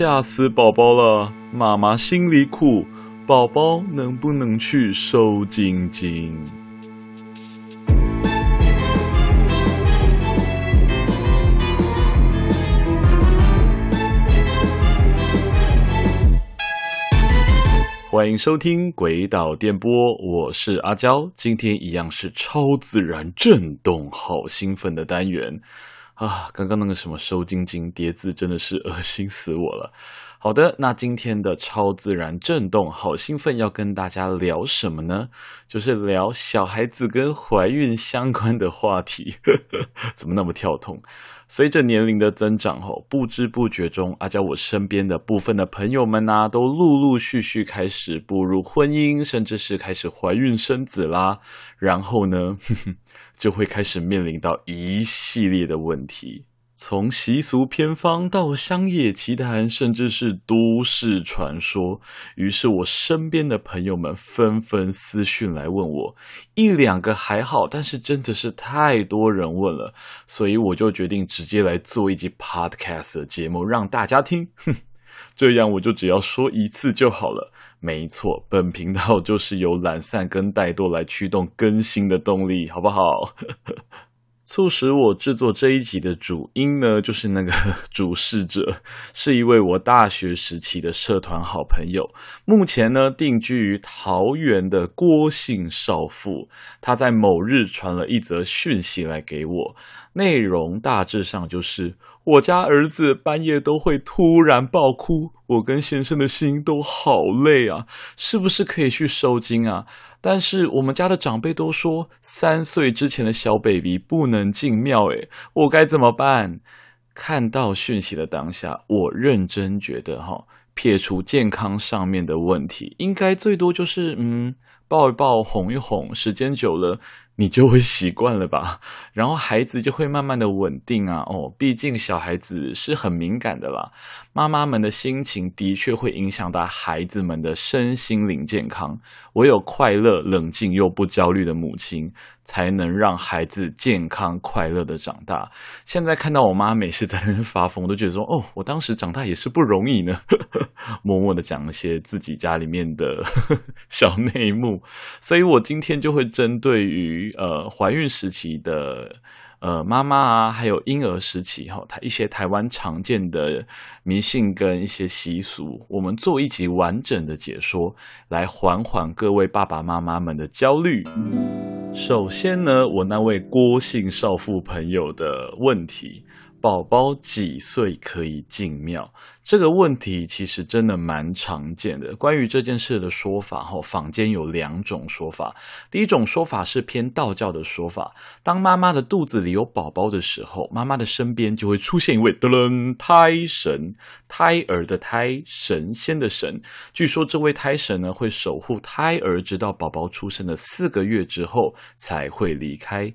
吓死宝宝了，妈妈心里苦，宝宝能不能去收惊经？欢迎收听《鬼岛电波》，我是阿娇，今天一样是超自然震动，好兴奋的单元。啊，刚刚那个什么收惊经叠字真的是恶心死我了。好的，那今天的超自然震动好兴奋，要跟大家聊什么呢？就是聊小孩子跟怀孕相关的话题。怎么那么跳痛？随着年龄的增长，后不知不觉中，阿交我身边的部分的朋友们呐、啊，都陆陆续续开始步入婚姻，甚至是开始怀孕生子啦。然后呢？呵 呵就会开始面临到一系列的问题，从习俗偏方到乡野奇谈，甚至是都市传说。于是我身边的朋友们纷纷私讯来问我，一两个还好，但是真的是太多人问了，所以我就决定直接来做一集 podcast 的节目让大家听。哼，这样我就只要说一次就好了。没错，本频道就是由懒散跟怠惰来驱动更新的动力，好不好？促使我制作这一集的主因呢，就是那个 主事者是一位我大学时期的社团好朋友，目前呢定居于桃园的郭姓少妇。他在某日传了一则讯息来给我，内容大致上就是。我家儿子半夜都会突然爆哭，我跟先生的心都好累啊，是不是可以去收惊啊？但是我们家的长辈都说三岁之前的小 baby 不能进庙，诶，我该怎么办？看到讯息的当下，我认真觉得哈，撇除健康上面的问题，应该最多就是嗯，抱一抱，哄一哄，时间久了。你就会习惯了吧，然后孩子就会慢慢的稳定啊。哦，毕竟小孩子是很敏感的啦，妈妈们的心情的确会影响到孩子们的身心灵健康。唯有快乐、冷静又不焦虑的母亲，才能让孩子健康快乐的长大。现在看到我妈每次在那边发疯，我都觉得说，哦，我当时长大也是不容易呢。默默的讲一些自己家里面的 小内幕，所以我今天就会针对于。呃，怀孕时期的呃妈妈啊，还有婴儿时期哈，台一些台湾常见的迷信跟一些习俗，我们做一集完整的解说，来缓缓各位爸爸妈妈们的焦虑。首先呢，我那位郭姓少妇朋友的问题。宝宝几岁可以进庙？这个问题其实真的蛮常见的。关于这件事的说法，哈，坊间有两种说法。第一种说法是偏道教的说法，当妈妈的肚子里有宝宝的时候，妈妈的身边就会出现一位噔噔胎神，胎儿的胎，神仙的神。据说这位胎神呢，会守护胎儿，直到宝宝出生的四个月之后才会离开。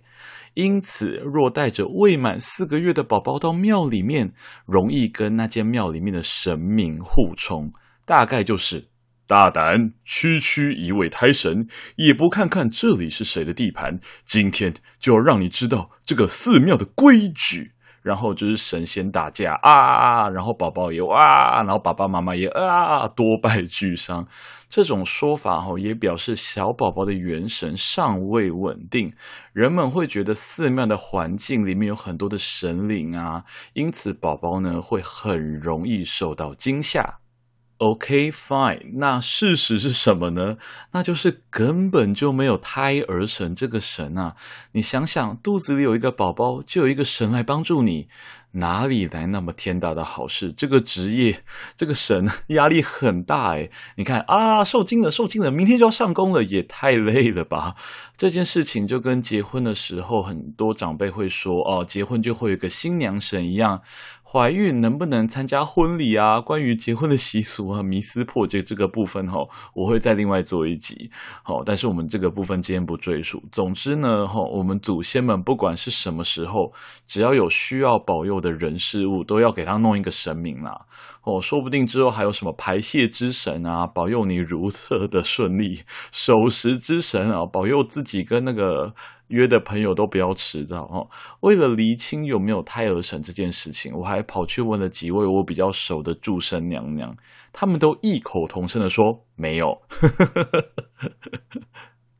因此，若带着未满四个月的宝宝到庙里面，容易跟那间庙里面的神明互冲。大概就是大胆区区一位胎神，也不看看这里是谁的地盘，今天就要让你知道这个寺庙的规矩。然后就是神仙打架啊，然后宝宝也啊，然后爸爸妈妈也啊，多败俱伤。这种说法哈，也表示小宝宝的元神尚未稳定，人们会觉得寺庙的环境里面有很多的神灵啊，因此宝宝呢会很容易受到惊吓。OK fine，那事实是什么呢？那就是根本就没有胎儿神这个神啊！你想想，肚子里有一个宝宝，就有一个神来帮助你。哪里来那么天大的好事？这个职业，这个神 压力很大诶。你看啊，受惊了，受惊了，明天就要上工了，也太累了吧？这件事情就跟结婚的时候，很多长辈会说哦，结婚就会有个新娘神一样。怀孕能不能参加婚礼啊？关于结婚的习俗和迷思破解这个部分哈，我会再另外做一集。好，但是我们这个部分今天不赘述。总之呢，哈，我们祖先们不管是什么时候，只要有需要保佑的人事物，都要给他弄一个神明啦。哦，说不定之后还有什么排泄之神啊，保佑你如厕的顺利；守时之神啊，保佑自己跟那个约的朋友都不要迟到哦。为了厘清有没有胎儿神这件事情，我还跑去问了几位我比较熟的祝生娘娘，他们都异口同声的说没有。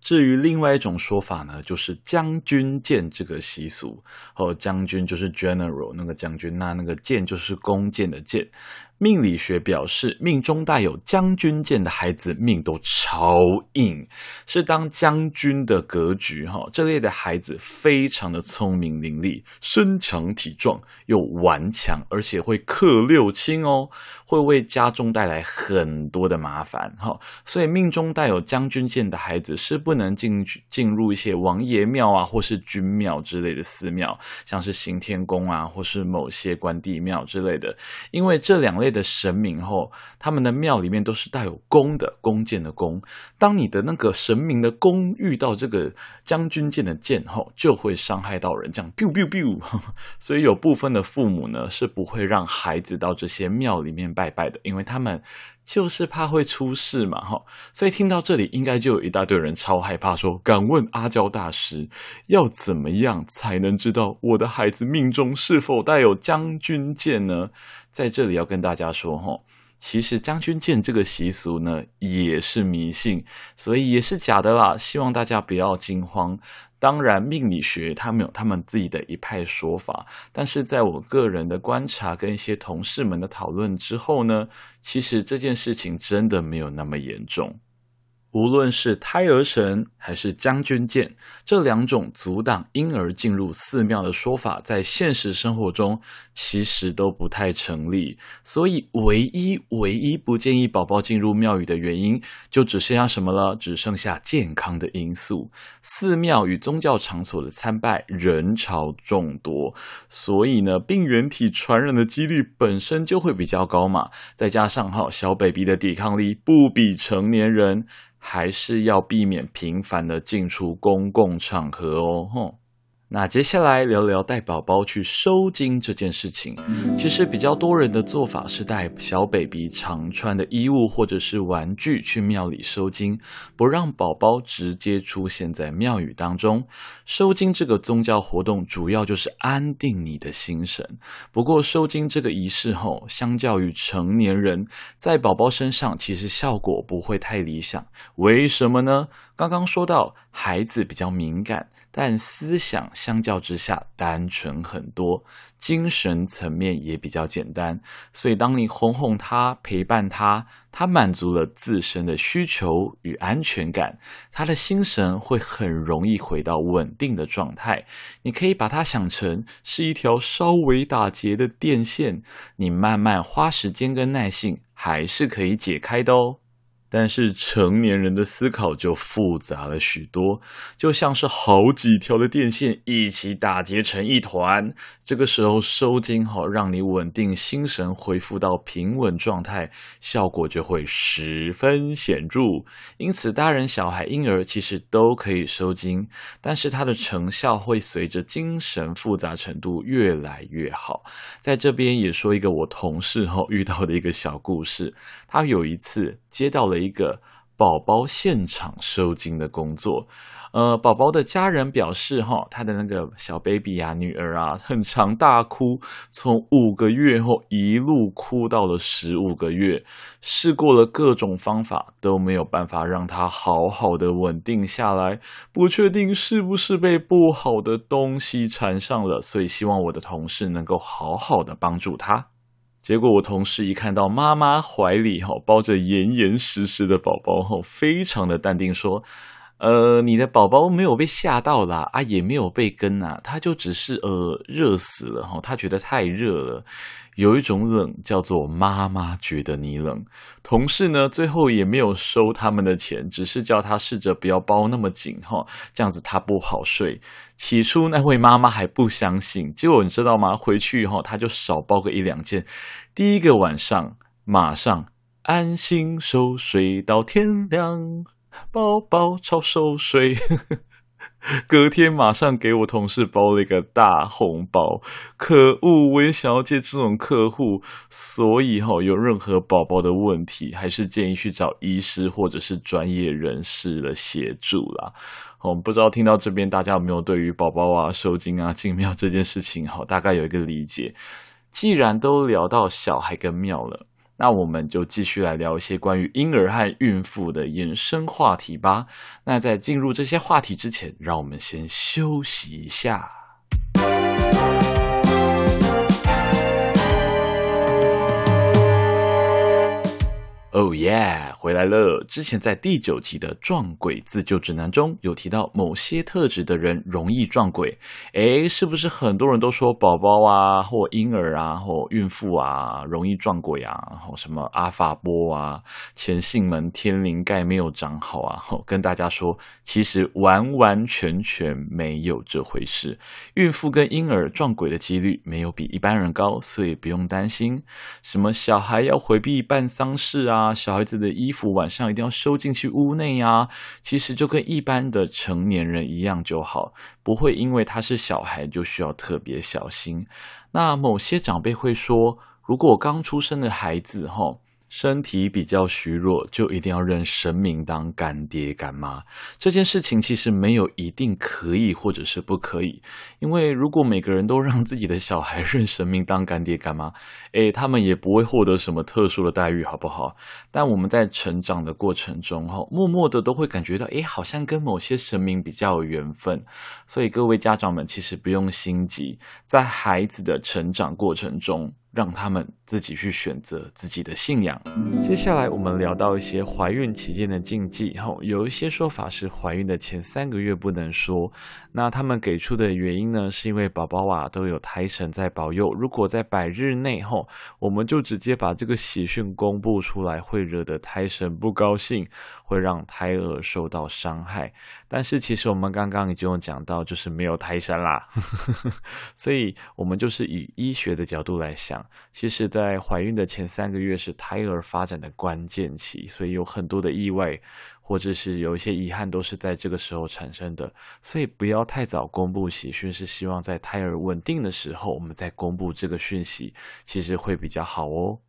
至于另外一种说法呢，就是将军剑这个习俗，哦，将军就是 general 那个将军，那那个剑就是弓箭的箭。命理学表示，命中带有将军剑的孩子命都超硬，是当将军的格局哈。这类的孩子非常的聪明伶俐，身强体壮又顽强，而且会克六亲哦，会为家中带来很多的麻烦哈。所以命中带有将军剑的孩子是不能进进入一些王爷庙啊，或是君庙之类的寺庙，像是行天宫啊，或是某些关帝庙之类的，因为这两类。的神明吼，他们的庙里面都是带有弓的，弓箭的弓。当你的那个神明的弓遇到这个将军剑的剑后，就会伤害到人，这样 biu biu biu。所以有部分的父母呢，是不会让孩子到这些庙里面拜拜的，因为他们就是怕会出事嘛，哈。所以听到这里，应该就有一大堆人超害怕，说：“敢问阿娇大师，要怎么样才能知道我的孩子命中是否带有将军剑呢？”在这里要跟大家说，哈，其实将军剑这个习俗呢，也是迷信，所以也是假的啦。希望大家不要惊慌。当然，命理学他们有他们自己的一派说法，但是在我个人的观察跟一些同事们的讨论之后呢，其实这件事情真的没有那么严重。无论是胎儿神还是将军剑，这两种阻挡婴儿进入寺庙的说法，在现实生活中其实都不太成立。所以，唯一唯一不建议宝宝进入庙宇的原因，就只剩下什么了？只剩下健康的因素。寺庙与宗教场所的参拜人潮众多，所以呢，病原体传染的几率本身就会比较高嘛。再加上哈，小 baby 的抵抗力不比成年人。还是要避免频繁的进出公共场合哦，吼。那接下来聊聊带宝宝去收金这件事情。其实比较多人的做法是带小 baby 常穿的衣物或者是玩具去庙里收金，不让宝宝直接出现在庙宇当中。收金这个宗教活动主要就是安定你的心神。不过收金这个仪式后，相较于成年人，在宝宝身上其实效果不会太理想。为什么呢？刚刚说到孩子比较敏感。但思想相较之下单纯很多，精神层面也比较简单，所以当你哄哄他、陪伴他，他满足了自身的需求与安全感，他的心神会很容易回到稳定的状态。你可以把它想成是一条稍微打结的电线，你慢慢花时间跟耐性，还是可以解开的哦。但是成年人的思考就复杂了许多，就像是好几条的电线一起打结成一团。这个时候收惊好，让你稳定心神，恢复到平稳状态，效果就会十分显著。因此，大人、小孩、婴儿其实都可以收惊，但是它的成效会随着精神复杂程度越来越好。在这边也说一个我同事后遇到的一个小故事，他有一次接到了一个宝宝现场收惊的工作，呃，宝宝的家人表示，哈，他的那个小 baby 啊，女儿啊，很常大哭，从五个月后一路哭到了十五个月，试过了各种方法都没有办法让他好好的稳定下来，不确定是不是被不好的东西缠上了，所以希望我的同事能够好好的帮助他。结果我同事一看到妈妈怀里哈包着严严实实的宝宝后，非常的淡定说：“呃，你的宝宝没有被吓到啦，啊，也没有被跟啊，他就只是呃热死了哈，他觉得太热了。”有一种冷叫做妈妈觉得你冷。同事呢，最后也没有收他们的钱，只是叫他试着不要包那么紧哈，这样子他不好睡。起初那位妈妈还不相信，结果你知道吗？回去以后他就少包个一两件，第一个晚上马上安心熟睡到天亮，宝宝超熟睡。隔天马上给我同事包了一个大红包，可恶！我也想要接这种客户，所以哈，有任何宝宝的问题，还是建议去找医师或者是专业人士的协助啦。哦，不知道听到这边大家有没有对于宝宝啊、受精啊、进庙这件事情，哈，大概有一个理解。既然都聊到小孩跟庙了。那我们就继续来聊一些关于婴儿和孕妇的延伸话题吧。那在进入这些话题之前，让我们先休息一下。哦耶，回来了！之前在第九集的撞鬼自救指南中有提到，某些特质的人容易撞鬼。诶，是不是很多人都说宝宝啊，或婴儿啊，或孕妇啊，容易撞鬼啊？或什么阿法波啊，前性门天灵盖没有长好啊？跟大家说，其实完完全全没有这回事。孕妇跟婴儿撞鬼的几率没有比一般人高，所以不用担心。什么小孩要回避办丧事啊？啊小孩子的衣服晚上一定要收进去屋内呀，其实就跟一般的成年人一样就好，不会因为他是小孩就需要特别小心。那某些长辈会说，如果刚出生的孩子，吼。身体比较虚弱，就一定要认神明当干爹干妈。这件事情其实没有一定可以或者是不可以，因为如果每个人都让自己的小孩认神明当干爹干妈，诶，他们也不会获得什么特殊的待遇，好不好？但我们在成长的过程中，哈，默默的都会感觉到，诶，好像跟某些神明比较有缘分。所以各位家长们，其实不用心急，在孩子的成长过程中。让他们自己去选择自己的信仰。接下来我们聊到一些怀孕期间的禁忌，吼，有一些说法是怀孕的前三个月不能说。那他们给出的原因呢，是因为宝宝啊都有胎神在保佑，如果在百日内吼，我们就直接把这个喜讯公布出来，会惹得胎神不高兴，会让胎儿受到伤害。但是其实我们刚刚已经讲到，就是没有胎神啦，所以我们就是以医学的角度来想。其实，在怀孕的前三个月是胎儿发展的关键期，所以有很多的意外，或者是有一些遗憾，都是在这个时候产生的。所以不要太早公布喜讯，是希望在胎儿稳定的时候，我们再公布这个讯息，其实会比较好哦。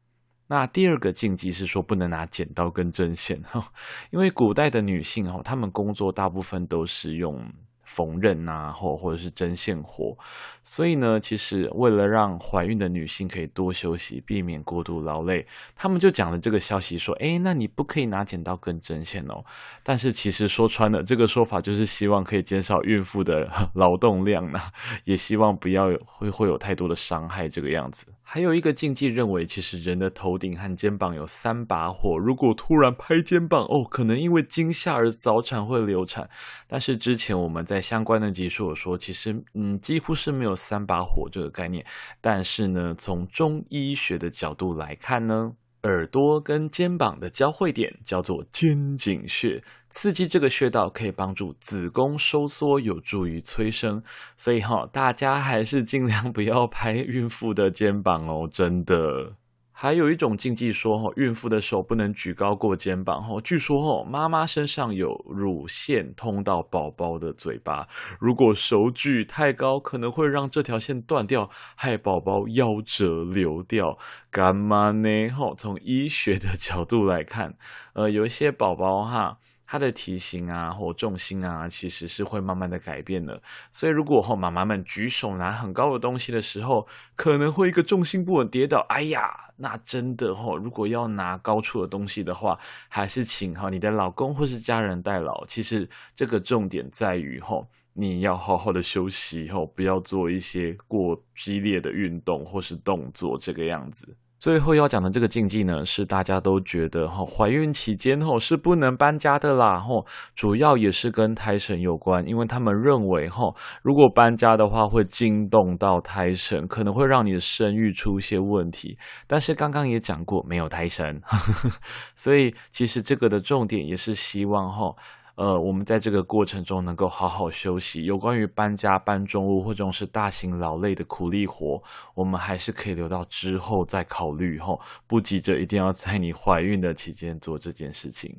那第二个禁忌是说不能拿剪刀跟针线，因为古代的女性哦，她们工作大部分都是用。缝纫呐，或或者是针线活，所以呢，其实为了让怀孕的女性可以多休息，避免过度劳累，他们就讲了这个消息，说，诶，那你不可以拿剪刀跟针线哦。但是其实说穿了，这个说法就是希望可以减少孕妇的 劳动量呢，也希望不要会会有太多的伤害这个样子。还有一个禁忌认为，其实人的头顶和肩膀有三把火，如果突然拍肩膀，哦，可能因为惊吓而早产会流产。但是之前我们在相关的集数有说，其实嗯，几乎是没有三把火这个概念。但是呢，从中医学的角度来看呢，耳朵跟肩膀的交汇点叫做肩颈穴，刺激这个穴道可以帮助子宫收缩，有助于催生。所以哈，大家还是尽量不要拍孕妇的肩膀哦，真的。还有一种禁忌说，哈，孕妇的手不能举高过肩膀，哈，据说，哈，妈妈身上有乳腺通到宝宝的嘴巴，如果手举太高，可能会让这条线断掉，害宝宝夭折流掉。干嘛呢？哈，从医学的角度来看，呃，有一些宝宝哈。他的体型啊，或重心啊，其实是会慢慢的改变的。所以，如果后妈妈们举手拿很高的东西的时候，可能会一个重心不稳跌倒。哎呀，那真的吼，如果要拿高处的东西的话，还是请哈你的老公或是家人代劳。其实这个重点在于吼，你要好好的休息后，不要做一些过激烈的运动或是动作，这个样子。最后要讲的这个禁忌呢，是大家都觉得哈，怀孕期间吼是不能搬家的啦吼，主要也是跟胎神有关，因为他们认为哈，如果搬家的话会惊动到胎神，可能会让你的生育出现问题。但是刚刚也讲过，没有胎神，所以其实这个的重点也是希望哈。呃，我们在这个过程中能够好好休息。有关于搬家、搬重物或者是大型劳累的苦力活，我们还是可以留到之后再考虑。吼，不急着一定要在你怀孕的期间做这件事情。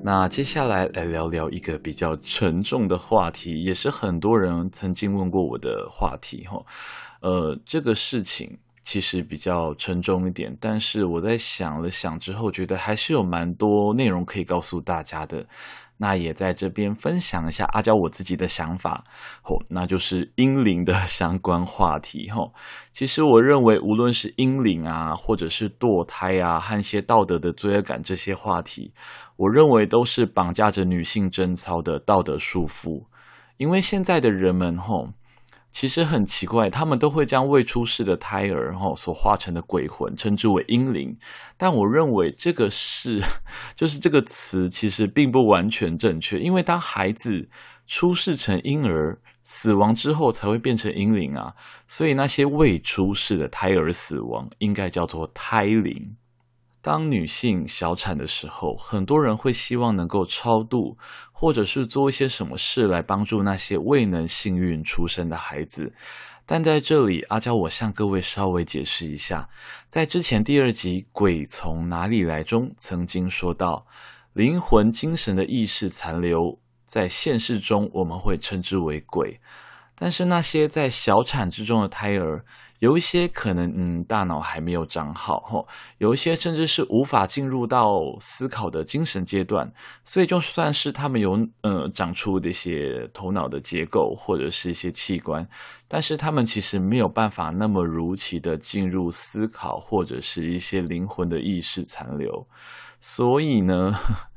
那接下来来聊聊一个比较沉重的话题，也是很多人曾经问过我的话题哈。呃，这个事情其实比较沉重一点，但是我在想了想之后，觉得还是有蛮多内容可以告诉大家的。那也在这边分享一下阿娇我自己的想法，吼，那就是阴灵的 相关话题，吼。其实我认为，无论是阴灵啊，或者是堕胎啊，和一些道德的罪恶感这些话题，我认为都是绑架着女性贞操的道德束缚，因为现在的人们，吼。其实很奇怪，他们都会将未出世的胎儿哈所化成的鬼魂称之为婴灵，但我认为这个是，就是这个词其实并不完全正确，因为当孩子出世成婴儿，死亡之后才会变成婴灵啊，所以那些未出世的胎儿死亡应该叫做胎灵。当女性小产的时候，很多人会希望能够超度，或者是做一些什么事来帮助那些未能幸运出生的孩子。但在这里，阿娇我向各位稍微解释一下，在之前第二集《鬼从哪里来》中曾经说到，灵魂精神的意识残留在现世中，我们会称之为鬼。但是那些在小产之中的胎儿，有一些可能，嗯，大脑还没有长好，吼，有一些甚至是无法进入到思考的精神阶段，所以就算是他们有，呃，长出这些头脑的结构或者是一些器官，但是他们其实没有办法那么如期的进入思考或者是一些灵魂的意识残留，所以呢。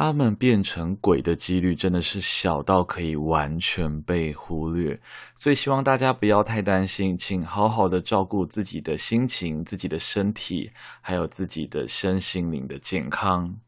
他们变成鬼的几率真的是小到可以完全被忽略，所以希望大家不要太担心，请好好的照顾自己的心情、自己的身体，还有自己的身心灵的健康。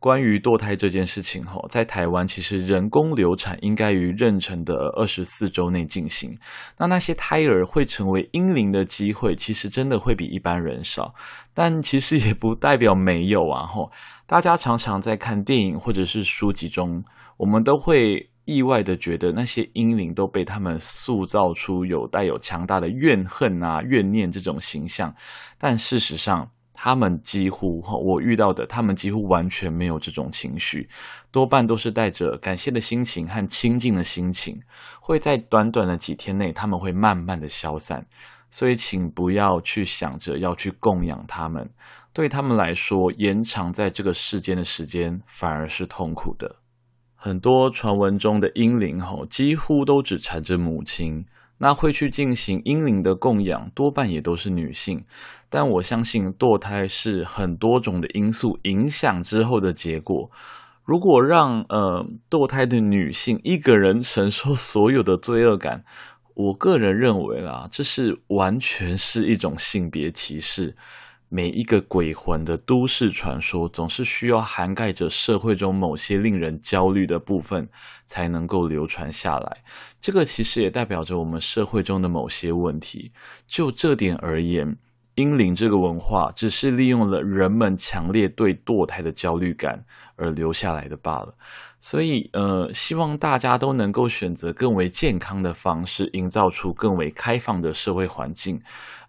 关于堕胎这件事情，吼，在台湾其实人工流产应该于妊娠的二十四周内进行。那那些胎儿会成为婴灵的机会，其实真的会比一般人少，但其实也不代表没有啊，吼。大家常常在看电影或者是书籍中，我们都会意外的觉得那些婴灵都被他们塑造出有带有强大的怨恨啊、怨念这种形象，但事实上。他们几乎，我遇到的，他们几乎完全没有这种情绪，多半都是带着感谢的心情和亲近的心情，会在短短的几天内，他们会慢慢的消散。所以，请不要去想着要去供养他们，对他们来说，延长在这个世间的时间反而是痛苦的。很多传闻中的婴灵，吼，几乎都只缠着母亲。那会去进行婴灵的供养，多半也都是女性。但我相信堕胎是很多种的因素影响之后的结果。如果让呃堕胎的女性一个人承受所有的罪恶感，我个人认为啊，这是完全是一种性别歧视。每一个鬼魂的都市传说，总是需要涵盖着社会中某些令人焦虑的部分，才能够流传下来。这个其实也代表着我们社会中的某些问题。就这点而言，婴灵这个文化只是利用了人们强烈对堕胎的焦虑感而留下来的罢了。所以，呃，希望大家都能够选择更为健康的方式，营造出更为开放的社会环境，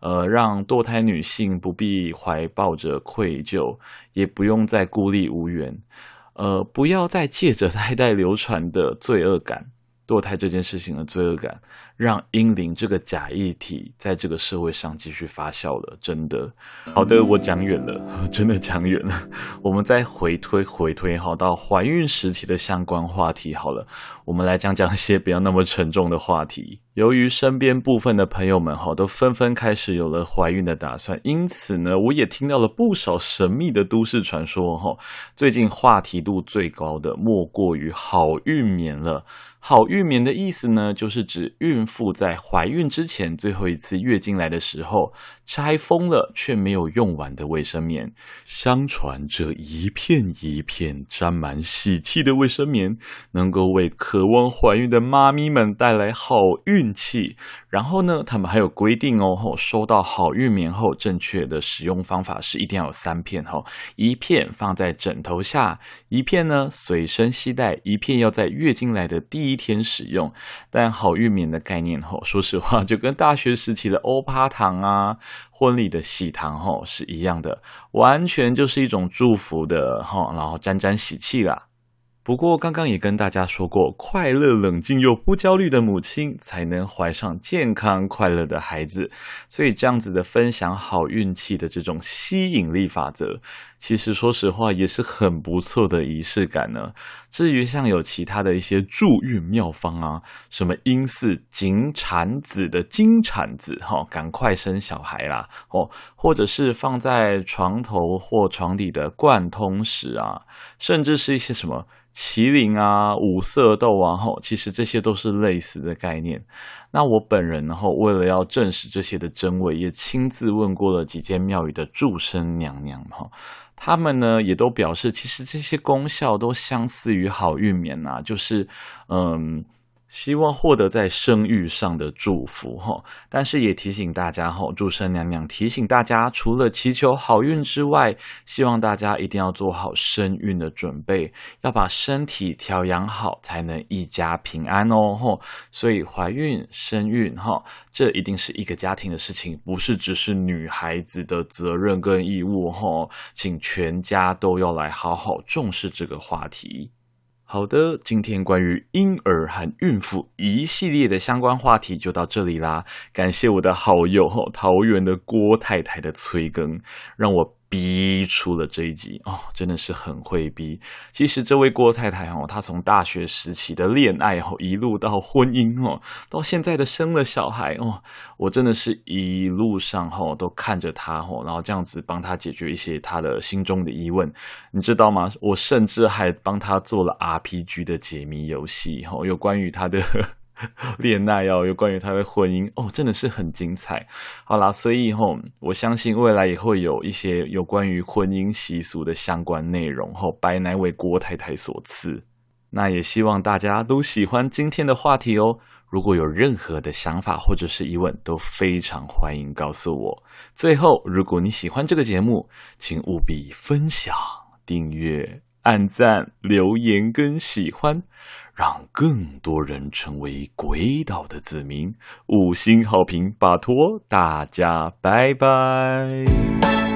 呃，让堕胎女性不必怀抱着愧疚，也不用再孤立无援，呃，不要再借着 代代流传的罪恶感。堕胎这件事情的罪恶感，让英灵这个假议题在这个社会上继续发酵了。真的，好的，我讲远了，真的讲远了。我们再回推回推，好到怀孕时期的相关话题。好了，我们来讲讲一些不要那么沉重的话题。由于身边部分的朋友们哈都纷纷开始有了怀孕的打算，因此呢，我也听到了不少神秘的都市传说哈。最近话题度最高的莫过于好孕棉了。好孕棉的意思呢，就是指孕妇在怀孕之前最后一次月经来的时候，拆封了却没有用完的卫生棉。相传这一片一片沾满喜气的卫生棉，能够为渴望怀孕的妈咪们带来好运气。然后呢，他们还有规定哦，收到好孕棉后，正确的使用方法是一定要有三片哈，一片放在枕头下，一片呢随身携带，一片要在月经来的第一天使用。但好孕棉的概念哈，说实话就跟大学时期的欧趴糖啊、婚礼的喜糖哈是一样的，完全就是一种祝福的哈，然后沾沾喜气啦。不过，刚刚也跟大家说过，快乐、冷静又不焦虑的母亲，才能怀上健康快乐的孩子。所以，这样子的分享好运气的这种吸引力法则，其实说实话也是很不错的仪式感呢。至于像有其他的一些助孕妙方啊，什么阴巳金产子的金产子，哈，赶快生小孩啦，哦，或者是放在床头或床底的贯通石啊，甚至是一些什么。麒麟啊，五色豆啊，吼，其实这些都是类似的概念。那我本人呢后为了要证实这些的真伪，也亲自问过了几间庙宇的祝生娘娘哈，他们呢也都表示，其实这些功效都相似于好运棉呐，就是嗯。希望获得在生育上的祝福哈，但是也提醒大家哈，祝生娘娘提醒大家，除了祈求好运之外，希望大家一定要做好生育的准备，要把身体调养好，才能一家平安哦哈。所以怀孕生育哈，这一定是一个家庭的事情，不是只是女孩子的责任跟义务哈，请全家都要来好好重视这个话题。好的，今天关于婴儿和孕妇一系列的相关话题就到这里啦。感谢我的好友桃园的郭太太的催更，让我逼出了这一集哦，真的是很会逼。其实这位郭太太哦，她从大学时期的恋爱哦，一路到婚姻哦，到现在的生了小孩哦，我真的是一路上哦都看着她哦，然后这样子帮她解决一些她的心中的疑问，你知道吗？我甚至还帮她做了 RPG 的解谜游戏哦，有关于她的。恋爱哦，有关于他的婚姻哦，真的是很精彩。好啦，所以吼，我相信未来也会有一些有关于婚姻习俗的相关内容，吼，拜那位郭太太所赐。那也希望大家都喜欢今天的话题哦。如果有任何的想法或者是疑问，都非常欢迎告诉我。最后，如果你喜欢这个节目，请务必分享、订阅。按赞、留言跟喜欢，让更多人成为鬼岛的子民。五星好评，拜托大家，拜拜。